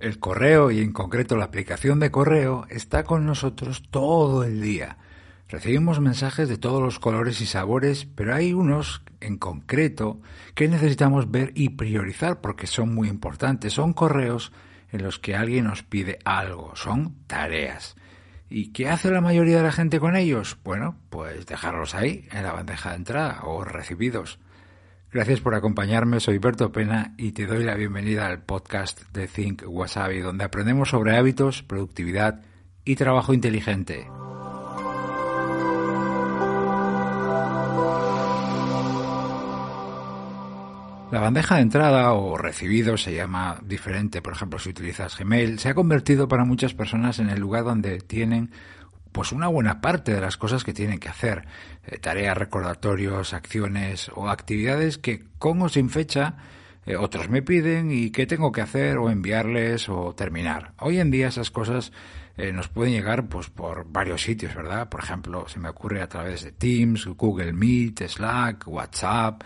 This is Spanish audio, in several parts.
El correo y en concreto la aplicación de correo está con nosotros todo el día. Recibimos mensajes de todos los colores y sabores, pero hay unos en concreto que necesitamos ver y priorizar porque son muy importantes. Son correos en los que alguien nos pide algo, son tareas. ¿Y qué hace la mayoría de la gente con ellos? Bueno, pues dejarlos ahí, en la bandeja de entrada o recibidos. Gracias por acompañarme, soy Berto Pena y te doy la bienvenida al podcast de Think Wasabi, donde aprendemos sobre hábitos, productividad y trabajo inteligente. La bandeja de entrada o recibido se llama diferente, por ejemplo, si utilizas Gmail, se ha convertido para muchas personas en el lugar donde tienen pues una buena parte de las cosas que tienen que hacer, eh, tareas, recordatorios, acciones o actividades que con o sin fecha eh, otros me piden y qué tengo que hacer o enviarles o terminar. Hoy en día esas cosas eh, nos pueden llegar pues por varios sitios, ¿verdad? Por ejemplo, se me ocurre a través de Teams, Google Meet, Slack, WhatsApp,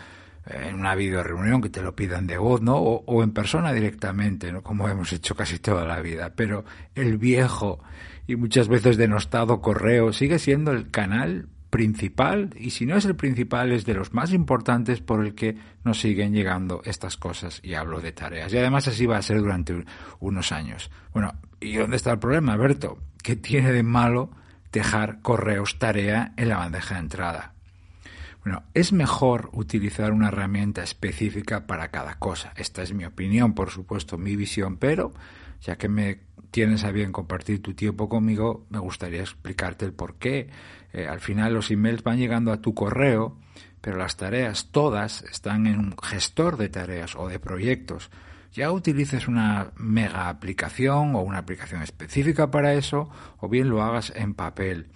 en una video reunión que te lo pidan de voz, ¿no? O, o en persona directamente, ¿no? Como hemos hecho casi toda la vida. Pero el viejo y muchas veces denostado correo sigue siendo el canal principal y si no es el principal es de los más importantes por el que nos siguen llegando estas cosas y hablo de tareas y además así va a ser durante unos años. Bueno, ¿y dónde está el problema, Berto? ¿Qué tiene de malo dejar correos tarea en la bandeja de entrada? Bueno, es mejor utilizar una herramienta específica para cada cosa. Esta es mi opinión, por supuesto, mi visión, pero ya que me tienes a bien compartir tu tiempo conmigo, me gustaría explicarte el por qué. Eh, al final los emails van llegando a tu correo, pero las tareas todas están en un gestor de tareas o de proyectos. Ya utilices una mega aplicación o una aplicación específica para eso, o bien lo hagas en papel.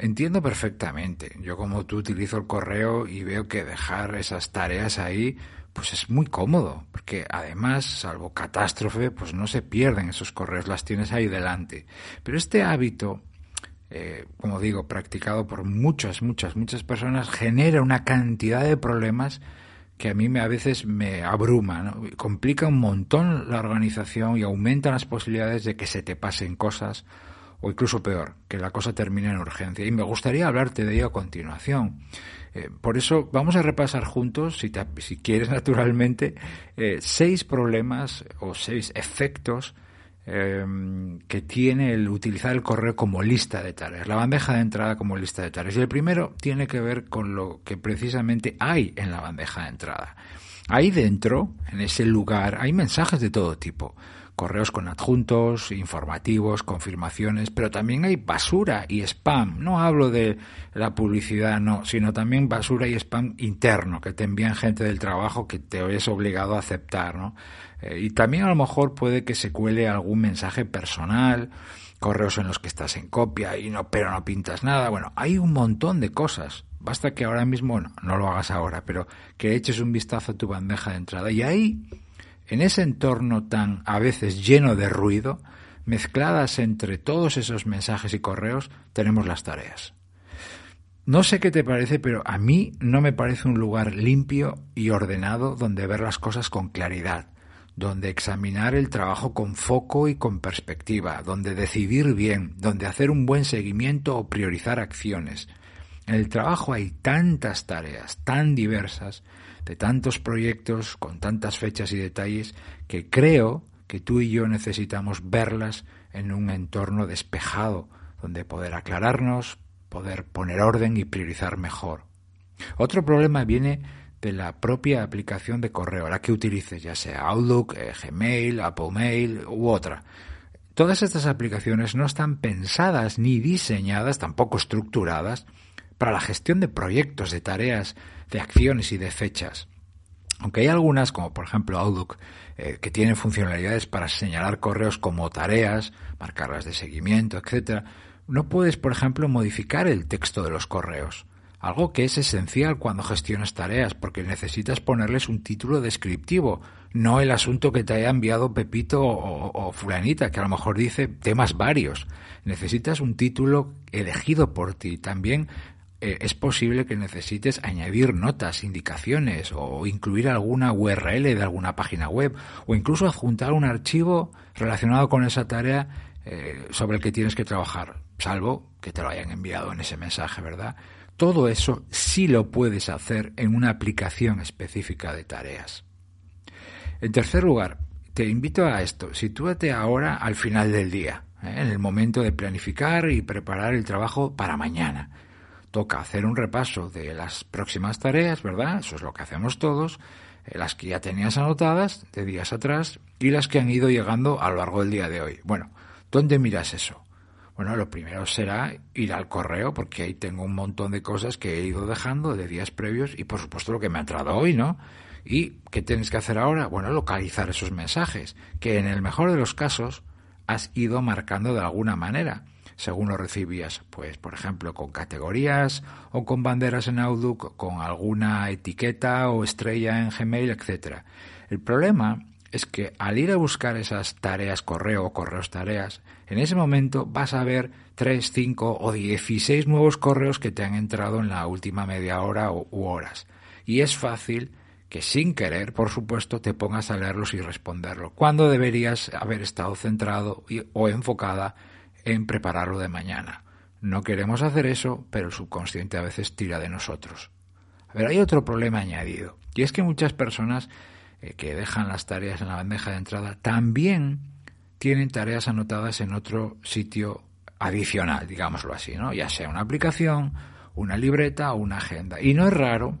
Entiendo perfectamente. Yo como tú utilizo el correo y veo que dejar esas tareas ahí pues es muy cómodo, porque además, salvo catástrofe, pues no se pierden esos correos, las tienes ahí delante. Pero este hábito, eh, como digo, practicado por muchas, muchas, muchas personas, genera una cantidad de problemas que a mí me, a veces me abruma, ¿no? complica un montón la organización y aumenta las posibilidades de que se te pasen cosas o incluso peor, que la cosa termine en urgencia. Y me gustaría hablarte de ello a continuación. Eh, por eso vamos a repasar juntos, si, quieres naturalmente, eh, seis problemas o seis efectos em, que tiene el utilizar el correo como lista de tareas, la bandeja de entrada como lista de tareas. Y el primero tiene que ver con lo que precisamente hay en la bandeja de entrada. Ahí dentro, en ese lugar, hay mensajes de todo tipo correos con adjuntos, informativos, confirmaciones, pero también hay basura y spam. No hablo de la publicidad, no, sino también basura y spam interno que te envían gente del trabajo que te es obligado a aceptar, ¿no? Eh, y también a lo mejor puede que se cuele algún mensaje personal, correos en los que estás en copia y no, pero no pintas nada. Bueno, hay un montón de cosas. Basta que ahora mismo, no, no lo hagas ahora, pero que eches un vistazo a tu bandeja de entrada y ahí en ese entorno tan a veces lleno de ruido, mezcladas entre todos esos mensajes y correos, tenemos las tareas. No sé qué te parece, pero a mí no me parece un lugar limpio y ordenado donde ver las cosas con claridad, donde examinar el trabajo con foco y con perspectiva, donde decidir bien, donde hacer un buen seguimiento o priorizar acciones. En el trabajo hay tantas tareas, tan diversas, de tantos proyectos con tantas fechas y detalles que creo que tú y yo necesitamos verlas en un entorno despejado, donde poder aclararnos, poder poner orden y priorizar mejor. Otro problema viene de la propia aplicación de correo, la que utilices, ya sea Outlook, eh, Gmail, Apple Mail u otra. Todas estas aplicaciones no están pensadas ni diseñadas, tampoco estructuradas, para la gestión de proyectos, de tareas, de acciones y de fechas. Aunque hay algunas, como por ejemplo Outlook, eh, que tienen funcionalidades para señalar correos como tareas, marcarlas de seguimiento, etc., no puedes, por ejemplo, modificar el texto de los correos. Algo que es esencial cuando gestionas tareas, porque necesitas ponerles un título descriptivo, no el asunto que te haya enviado Pepito o, o, Fulanita, que a lo mejor dice temas varios. Necesitas un título elegido por ti. También eh, es posible que necesites añadir notas, indicaciones o incluir alguna URL de alguna página web o incluso adjuntar un archivo relacionado con esa tarea eh, sobre el que tienes que trabajar, salvo que te lo hayan enviado en ese mensaje, ¿verdad? Todo eso sí lo puedes hacer en una aplicación específica de tareas. En tercer lugar, te invito a esto, sitúate ahora al final del día, ¿eh? en el momento de planificar y preparar el trabajo para mañana. Toca hacer un repaso de las próximas tareas, ¿verdad? Eso es lo que hacemos todos, eh, las que ya tenías anotadas de días atrás y las que han ido llegando a lo largo del día de hoy. Bueno, ¿dónde miras eso? Bueno, lo primero será ir al correo, porque ahí tengo un montón de cosas que he ido dejando de días previos y por supuesto lo que me ha entrado hoy, ¿no? ¿Y qué tienes que hacer ahora? Bueno, localizar esos mensajes, que en el mejor de los casos has ido marcando de alguna manera, según lo recibías, pues por ejemplo con categorías o con banderas en Outlook, con alguna etiqueta o estrella en Gmail, etcétera. El problema es que al ir a buscar esas tareas correo o correos tareas, en ese momento vas a ver 3, 5 o 16 nuevos correos que te han entrado en la última media hora u horas. Y es fácil que sin querer, por supuesto, te pongas a leerlos y responderlo, cuando deberías haber estado centrado o enfocada en prepararlo de mañana. No queremos hacer eso, pero el subconsciente a veces tira de nosotros. A ver, hay otro problema añadido, y es que muchas personas eh, que dejan las tareas en la bandeja de entrada también tienen tareas anotadas en otro sitio adicional, digámoslo así, ¿no? Ya sea una aplicación, una libreta o una agenda. Y no es raro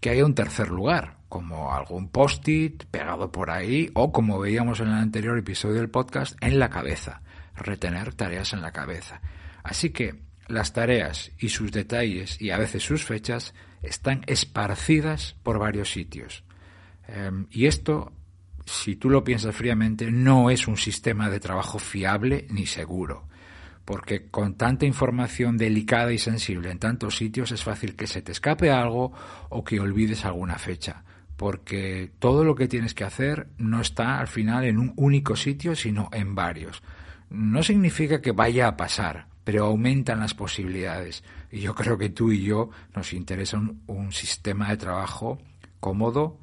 que haya un tercer lugar, como algún post-it pegado por ahí o como veíamos en el anterior episodio del podcast, en la cabeza, retener tareas en la cabeza. Así que las tareas y sus detalles y a veces sus fechas están esparcidas por varios sitios. Em, y esto, si tú lo piensas fríamente, no es un sistema de trabajo fiable ni seguro porque con tanta información delicada y sensible en tantos sitios es fácil que se te escape algo o que olvides alguna fecha porque todo lo que tienes que hacer no está al final en un único sitio, sino en varios. No significa que vaya a pasar, pero aumentan las posibilidades. Y yo creo que tú y yo nos interesa un, sistema de trabajo cómodo,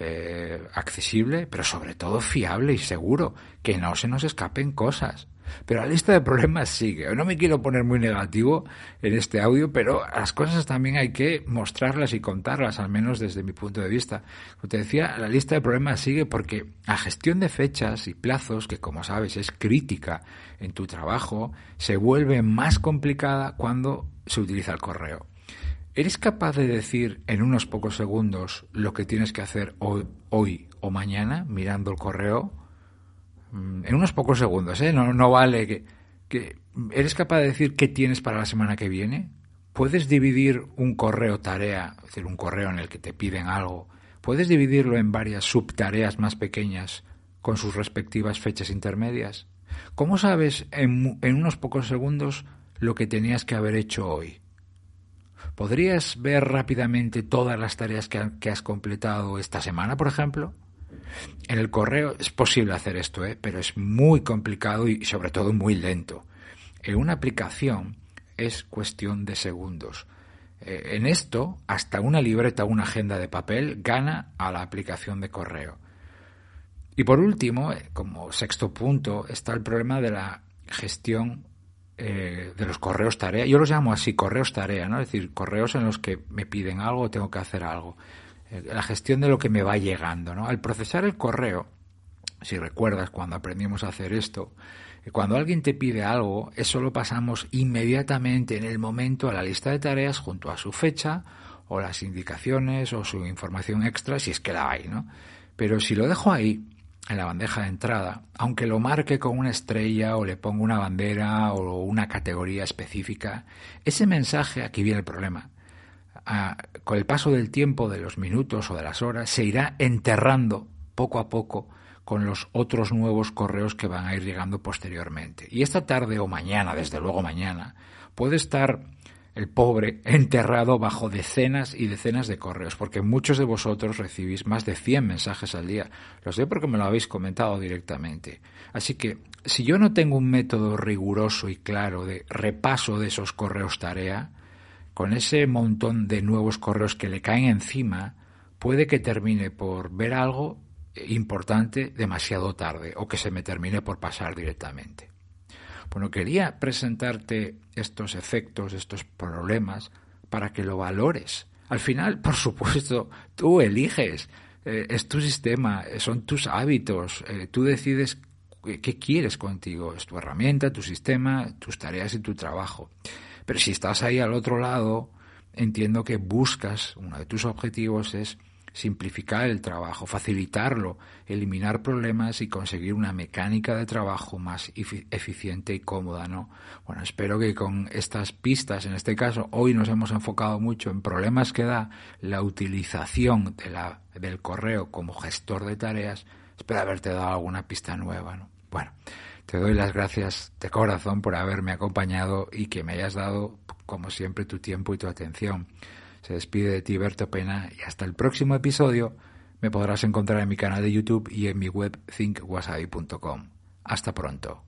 eh, accesible, pero sobre todo fiable y seguro, que no se nos escapen cosas. Pero la lista de problemas sigue. No me quiero poner muy negativo en este audio, pero las cosas también hay que mostrarlas y contarlas, al menos desde mi punto de vista. Como te decía, la lista de problemas sigue porque la gestión de fechas y plazos, que como sabes es crítica en tu trabajo, se vuelve más complicada cuando se utiliza el correo. ¿Eres capaz de decir en unos pocos segundos lo que tienes que hacer hoy, hoy o mañana mirando el correo? Mm, en unos pocos segundos, ¿eh? No, no vale que. ¿Eres capaz de decir qué tienes para la semana que viene? ¿Puedes dividir un correo tarea, es decir, un correo en el que te piden algo, puedes dividirlo en varias subtareas más pequeñas con sus respectivas fechas intermedias? ¿Cómo sabes en, en unos pocos segundos lo que tenías que haber hecho hoy? ¿Podrías ver rápidamente todas las tareas que, que has completado esta semana, por ejemplo? En el correo es posible hacer esto, ¿eh? pero es muy complicado y sobre todo muy lento. En una aplicación es cuestión de segundos. Eh, en esto, hasta una libreta o una agenda de papel gana a la aplicación de correo. Y por último, eh, como sexto punto, está el problema de la gestión de los correos tarea. Yo los llamo así, correos tarea, ¿no? Es decir, correos en los que me piden algo o tengo que hacer algo. Eh, la gestión de lo que me va llegando. ¿no? Al procesar el correo, si recuerdas cuando aprendimos a hacer esto, eh, cuando alguien te pide algo, eso lo pasamos inmediatamente en el momento a la lista de tareas junto a su fecha o las indicaciones o su información extra, si es que la hay, ¿no? Pero si lo dejo ahí, en la bandeja de entrada, aunque lo marque con una estrella o le ponga una bandera o una categoría específica, ese mensaje, aquí viene el problema, con el paso del tiempo, de los minutos o de las horas, se irá enterrando poco a poco con los otros nuevos correos que van a ir llegando posteriormente. Y esta tarde o mañana, desde luego mañana, puede estar el pobre enterrado bajo decenas y decenas de correos, porque muchos de vosotros recibís más de 100 mensajes al día. Lo sé porque me lo habéis comentado directamente. Así que, si yo no tengo un método riguroso y claro de repaso de esos correos tarea, con ese montón de nuevos correos que le caen encima, puede que termine por ver algo importante demasiado tarde o que se me termine por pasar directamente. Bueno, quería presentarte estos efectos, estos problemas, para que lo valores. Al final, por supuesto, tú eliges, eh, es tu sistema, son tus hábitos, eh, tú decides qué quieres contigo, es tu herramienta, tu sistema, tus tareas y tu trabajo. Pero si estás ahí al otro lado, entiendo que buscas, uno de tus objetivos es simplificar el trabajo, facilitarlo, eliminar problemas y conseguir una mecánica de trabajo más eficiente y cómoda, ¿no? Bueno, espero que con estas pistas, en este caso, hoy nos hemos enfocado mucho en problemas que da la utilización de la, del correo como gestor de tareas, espero haberte dado alguna pista nueva, ¿no? Bueno, te doy las gracias de corazón por haberme acompañado y que me hayas dado, como siempre, tu tiempo y tu atención. Se despide de ti Berto Pena y hasta el próximo episodio me podrás encontrar en mi canal de YouTube y en mi web thinkwasabi.com. Hasta pronto.